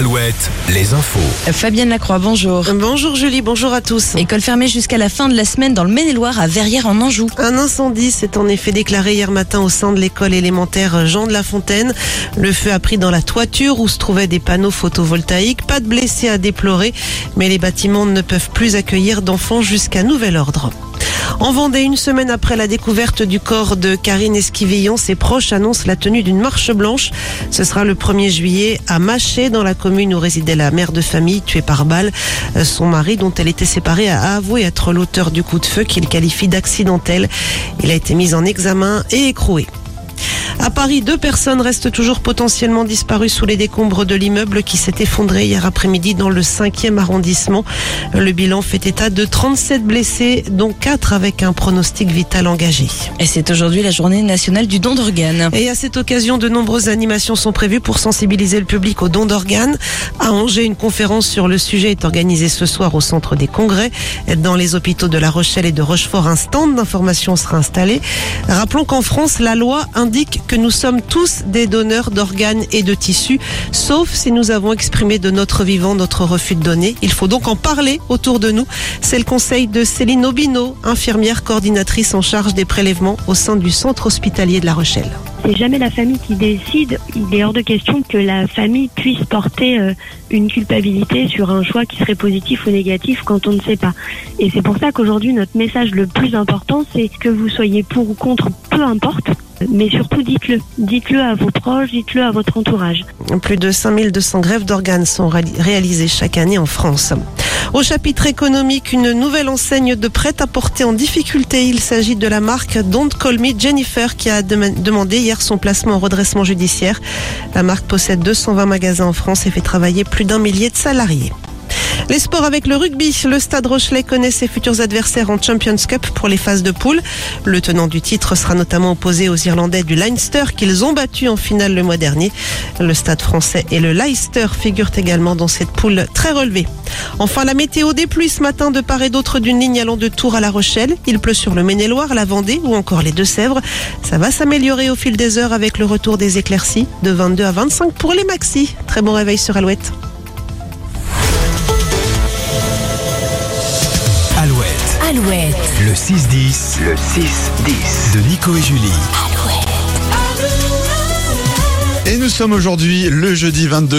Alouette, les infos. Fabienne Lacroix, bonjour. Bonjour Julie, bonjour à tous. École fermée jusqu'à la fin de la semaine dans le Maine-et-Loire à Verrières en Anjou. Un incendie s'est en effet déclaré hier matin au sein de l'école élémentaire Jean de la Fontaine. Le feu a pris dans la toiture où se trouvaient des panneaux photovoltaïques. Pas de blessés à déplorer, mais les bâtiments ne peuvent plus accueillir d'enfants jusqu'à nouvel ordre. En Vendée, une semaine après la découverte du corps de Karine Esquivillon, ses proches annoncent la tenue d'une marche blanche. Ce sera le 1er juillet à Maché, dans la commune où résidait la mère de famille tuée par balle. Son mari, dont elle était séparée, a avoué être l'auteur du coup de feu qu'il qualifie d'accidentel. Il a été mis en examen et écroué. À Paris, deux personnes restent toujours potentiellement disparues sous les décombres de l'immeuble qui s'est effondré hier après-midi dans le 5e arrondissement. Le bilan fait état de 37 blessés, dont 4 avec un pronostic vital engagé. Et c'est aujourd'hui la journée nationale du don d'organes. Et à cette occasion, de nombreuses animations sont prévues pour sensibiliser le public au don d'organes. À Angers, une conférence sur le sujet est organisée ce soir au centre des congrès. Dans les hôpitaux de La Rochelle et de Rochefort, un stand d'information sera installé. Rappelons qu'en France, la loi indique que nous sommes tous des donneurs d'organes et de tissus, sauf si nous avons exprimé de notre vivant notre refus de donner. Il faut donc en parler autour de nous. C'est le conseil de Céline Obino, infirmière coordinatrice en charge des prélèvements au sein du centre hospitalier de La Rochelle. C'est jamais la famille qui décide. Il est hors de question que la famille puisse porter euh, une culpabilité sur un choix qui serait positif ou négatif quand on ne sait pas. Et c'est pour ça qu'aujourd'hui, notre message le plus important, c'est que vous soyez pour ou contre, peu importe, mais surtout dites-le. Dites-le à vos proches, dites-le à votre entourage. Plus de 5200 grèves d'organes sont réalisées chaque année en France. Au chapitre économique, une nouvelle enseigne de prêt-à-porter en difficulté. Il s'agit de la marque Don't Call Jennifer qui a demandé hier son placement en redressement judiciaire. La marque possède 220 magasins en France et fait travailler plus d'un millier de salariés. Les sports avec le rugby. Le Stade Rochelet connaît ses futurs adversaires en Champions Cup pour les phases de poule. Le tenant du titre sera notamment opposé aux Irlandais du Leinster qu'ils ont battu en finale le mois dernier. Le Stade français et le Leicester figurent également dans cette poule très relevée. Enfin, la météo des ce matin de part et d'autre d'une ligne allant de Tours à La Rochelle. Il pleut sur le Maine-et-Loire, la Vendée ou encore les Deux-Sèvres. Ça va s'améliorer au fil des heures avec le retour des éclaircies de 22 à 25 pour les maxis. Très bon réveil sur. Alouette. Alouette. Le 6-10. Le 6-10. De Nico et Julie. Alouette. Et nous sommes aujourd'hui le jeudi 22